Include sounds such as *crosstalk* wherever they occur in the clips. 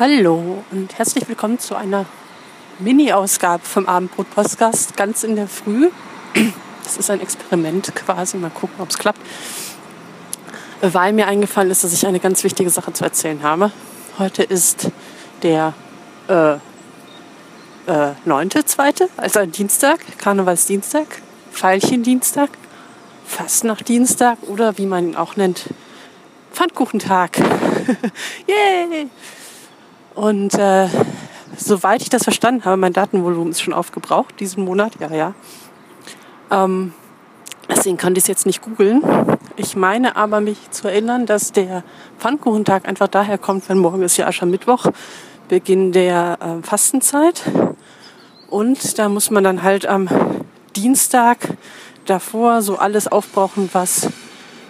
Hallo und herzlich willkommen zu einer Mini-Ausgabe vom Abendbrot-Podcast ganz in der Früh. Das ist ein Experiment quasi, mal gucken, ob es klappt. Weil mir eingefallen ist, dass ich eine ganz wichtige Sache zu erzählen habe. Heute ist der äh, äh, 9.2., also ein Dienstag, Karnevalsdienstag, Pfeilchendienstag, Fastnachtdienstag oder wie man ihn auch nennt, Pfannkuchentag. *laughs* Yay! Und äh, soweit ich das verstanden habe, mein Datenvolumen ist schon aufgebraucht diesen Monat, ja, ja. Ähm, deswegen kann ich es jetzt nicht googeln. Ich meine aber mich zu erinnern, dass der Pfannkuchentag einfach daher kommt, wenn morgen ist ja Aschermittwoch, Beginn der äh, Fastenzeit. Und da muss man dann halt am Dienstag davor so alles aufbrauchen, was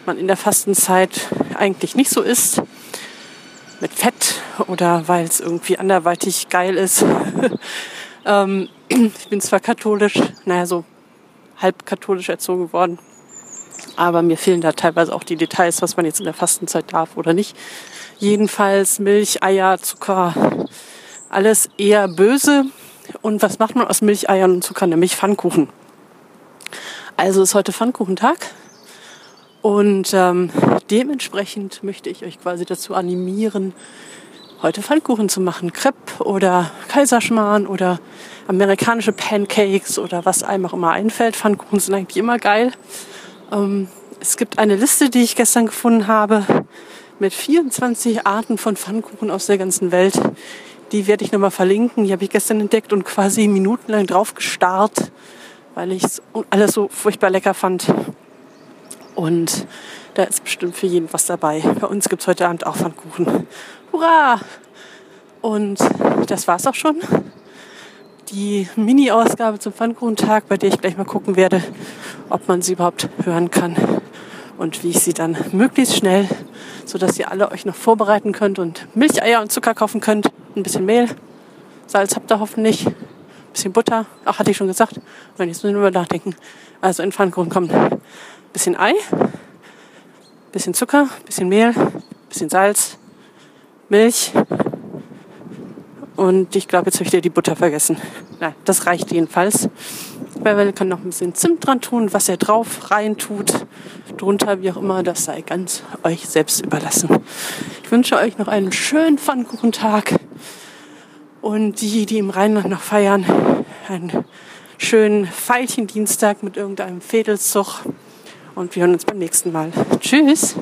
man in der Fastenzeit eigentlich nicht so isst mit Fett oder weil es irgendwie anderweitig geil ist. *laughs* ähm, ich bin zwar katholisch, naja, so halb katholisch erzogen worden, aber mir fehlen da teilweise auch die Details, was man jetzt in der Fastenzeit darf oder nicht. Jedenfalls Milch, Eier, Zucker, alles eher böse. Und was macht man aus Milch, Eiern und Zucker? Nämlich Pfannkuchen. Also ist heute Pfannkuchentag. Und ähm, dementsprechend möchte ich euch quasi dazu animieren, heute Pfannkuchen zu machen. Crepe oder Kaiserschmarrn oder amerikanische Pancakes oder was einem auch immer einfällt. Pfannkuchen sind eigentlich immer geil. Ähm, es gibt eine Liste, die ich gestern gefunden habe mit 24 Arten von Pfannkuchen aus der ganzen Welt. Die werde ich nochmal verlinken. Die habe ich gestern entdeckt und quasi minutenlang drauf gestarrt, weil ich es alles so furchtbar lecker fand. Und da ist bestimmt für jeden was dabei. Bei uns gibt es heute Abend auch Pfannkuchen. Hurra! Und das war's auch schon. Die Mini-Ausgabe zum Pfannkuchentag, bei der ich gleich mal gucken werde, ob man sie überhaupt hören kann und wie ich sie dann möglichst schnell, sodass ihr alle euch noch vorbereiten könnt und Milch, Eier und Zucker kaufen könnt. Ein bisschen Mehl, Salz habt ihr hoffentlich, ein bisschen Butter, ach hatte ich schon gesagt. Und jetzt müssen wir nachdenken. Also in Pfannkuchen kommt bisschen Ei, bisschen Zucker, bisschen Mehl, bisschen Salz, Milch und ich glaube, jetzt habe ich dir die Butter vergessen. Nein, das reicht jedenfalls. Weil kann noch ein bisschen Zimt dran tun, was er drauf rein tut, drunter, wie auch immer, das sei ganz euch selbst überlassen. Ich wünsche euch noch einen schönen Pfannkuchentag und die, die im Rheinland noch feiern, einen schönen Veilchendienstag mit irgendeinem Fädelszug und wir hören uns beim nächsten Mal. Tschüss!